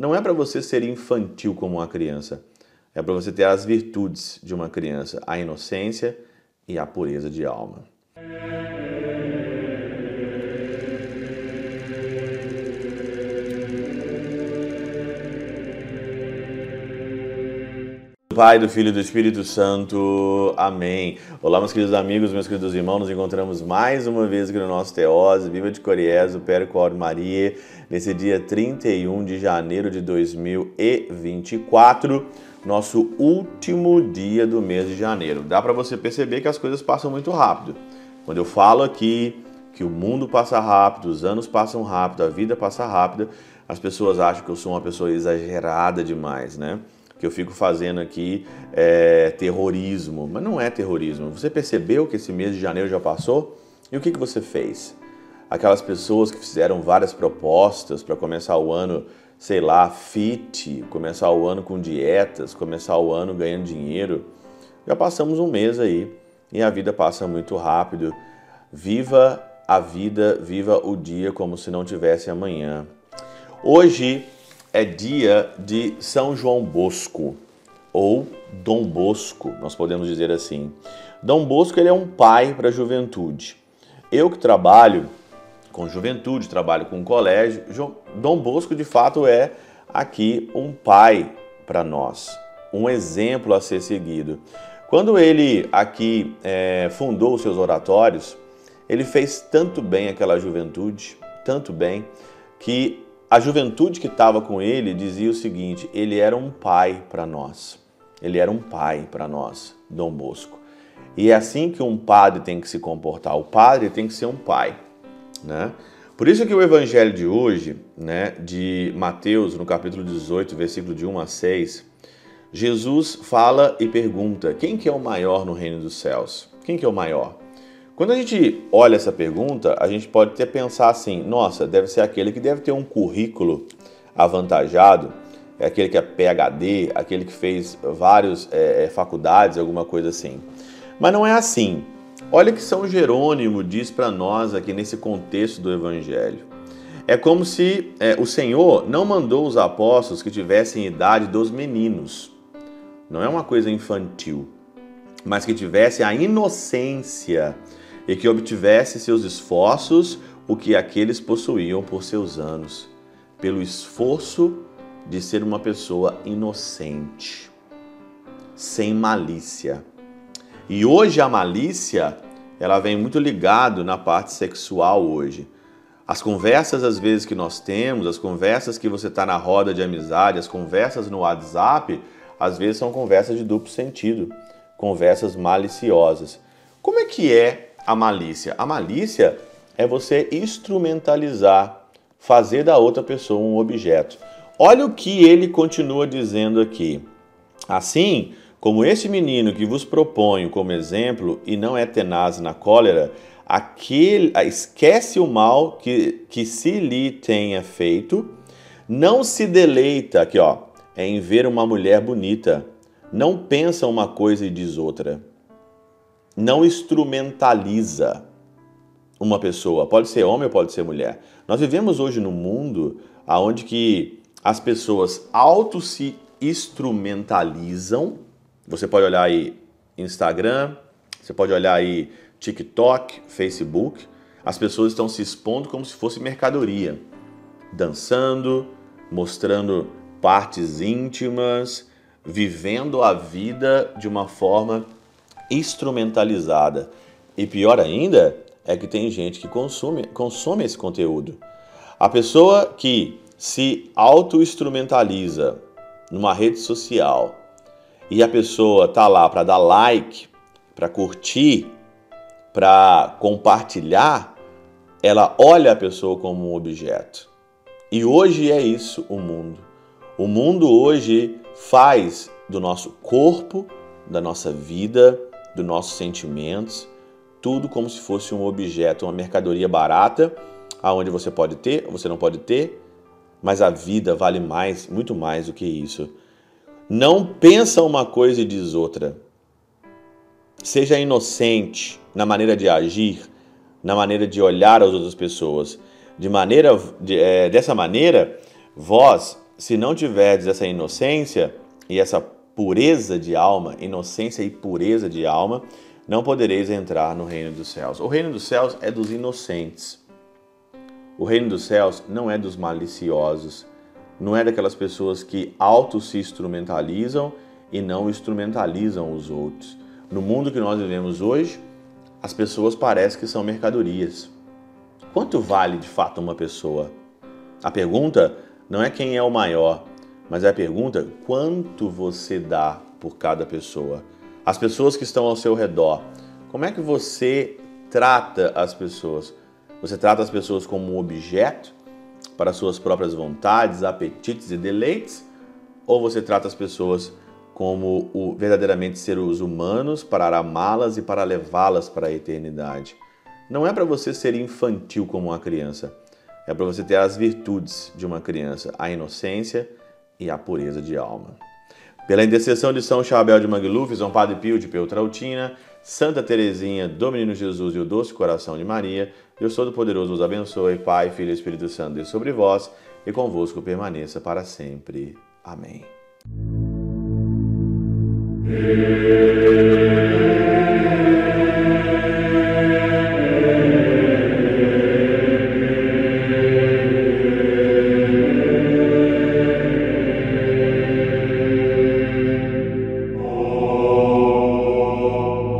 não é para você ser infantil como uma criança. É para você ter as virtudes de uma criança, a inocência e a pureza de alma. Pai, do Filho e do Espírito Santo. Amém. Olá, meus queridos amigos, meus queridos irmãos. Nos encontramos mais uma vez aqui no nosso Teose, Viva de Coriezo, Percor Maria, nesse dia 31 de janeiro de 2024, nosso último dia do mês de janeiro. Dá para você perceber que as coisas passam muito rápido. Quando eu falo aqui que o mundo passa rápido, os anos passam rápido, a vida passa rápida, as pessoas acham que eu sou uma pessoa exagerada demais, né? Que eu fico fazendo aqui é terrorismo, mas não é terrorismo. Você percebeu que esse mês de janeiro já passou? E o que, que você fez? Aquelas pessoas que fizeram várias propostas para começar o ano, sei lá, fit, começar o ano com dietas, começar o ano ganhando dinheiro. Já passamos um mês aí e a vida passa muito rápido. Viva a vida, viva o dia como se não tivesse amanhã. Hoje é dia de São João Bosco ou Dom Bosco, nós podemos dizer assim. Dom Bosco ele é um pai para a juventude. Eu que trabalho com juventude, trabalho com colégio, Dom Bosco de fato é aqui um pai para nós, um exemplo a ser seguido. Quando ele aqui é, fundou os seus oratórios, ele fez tanto bem àquela juventude, tanto bem, que a juventude que estava com ele dizia o seguinte: ele era um pai para nós. Ele era um pai para nós, Dom Bosco. E é assim que um padre tem que se comportar. O padre tem que ser um pai, né? Por isso que o evangelho de hoje, né, de Mateus, no capítulo 18, versículo de 1 a 6, Jesus fala e pergunta: quem que é o maior no reino dos céus? Quem que é o maior? Quando a gente olha essa pergunta, a gente pode até pensar assim: nossa, deve ser aquele que deve ter um currículo avantajado, é aquele que é PhD, aquele que fez várias é, é, faculdades, alguma coisa assim. Mas não é assim. Olha o que São Jerônimo diz para nós aqui nesse contexto do Evangelho. É como se é, o Senhor não mandou os apóstolos que tivessem idade dos meninos. Não é uma coisa infantil, mas que tivesse a inocência e que obtivesse seus esforços o que aqueles possuíam por seus anos, pelo esforço de ser uma pessoa inocente, sem malícia. E hoje a malícia, ela vem muito ligado na parte sexual hoje. As conversas às vezes que nós temos, as conversas que você está na roda de amizade, as conversas no WhatsApp, às vezes são conversas de duplo sentido, conversas maliciosas. Como é que é a malícia? A malícia é você instrumentalizar, fazer da outra pessoa um objeto. Olha o que ele continua dizendo aqui. Assim, como esse menino que vos proponho como exemplo e não é tenaz na cólera, aquele esquece o mal que, que se lhe tenha feito, não se deleita aqui, ó, em ver uma mulher bonita, não pensa uma coisa e diz outra não instrumentaliza uma pessoa, pode ser homem ou pode ser mulher. Nós vivemos hoje num mundo onde que as pessoas auto se instrumentalizam. Você pode olhar aí Instagram, você pode olhar aí TikTok, Facebook. As pessoas estão se expondo como se fosse mercadoria, dançando, mostrando partes íntimas, vivendo a vida de uma forma instrumentalizada. E pior ainda é que tem gente que consome, consome esse conteúdo. A pessoa que se auto-instrumentaliza numa rede social e a pessoa tá lá para dar like, para curtir, para compartilhar, ela olha a pessoa como um objeto. E hoje é isso o mundo. O mundo hoje faz do nosso corpo, da nossa vida, dos nossos sentimentos, tudo como se fosse um objeto, uma mercadoria barata, aonde você pode ter, você não pode ter, mas a vida vale mais, muito mais do que isso. Não pensa uma coisa e diz outra. Seja inocente na maneira de agir, na maneira de olhar as outras pessoas. De maneira, de, é, dessa maneira, vós se não tiverdes essa inocência e essa pureza de alma, inocência e pureza de alma, não podereis entrar no reino dos céus. O reino dos céus é dos inocentes. O reino dos céus não é dos maliciosos, não é daquelas pessoas que auto se instrumentalizam e não instrumentalizam os outros. No mundo que nós vivemos hoje, as pessoas parecem que são mercadorias. Quanto vale de fato uma pessoa? A pergunta não é quem é o maior, mas é a pergunta quanto você dá por cada pessoa as pessoas que estão ao seu redor. Como é que você trata as pessoas? Você trata as pessoas como um objeto para suas próprias vontades, apetites e deleites? Ou você trata as pessoas como o, verdadeiramente seres humanos para amá-las e para levá-las para a eternidade? Não é para você ser infantil como uma criança, é para você ter as virtudes de uma criança, a inocência e a pureza de alma. Pela intercessão de São Chabel de Mangluf, São Padre Pio de Peltrautina, Santa Teresinha do Menino Jesus e o Doce Coração de Maria, Deus Todo-Poderoso os abençoe, Pai, Filho e Espírito Santo, Deus sobre vós e convosco permaneça para sempre. Amém.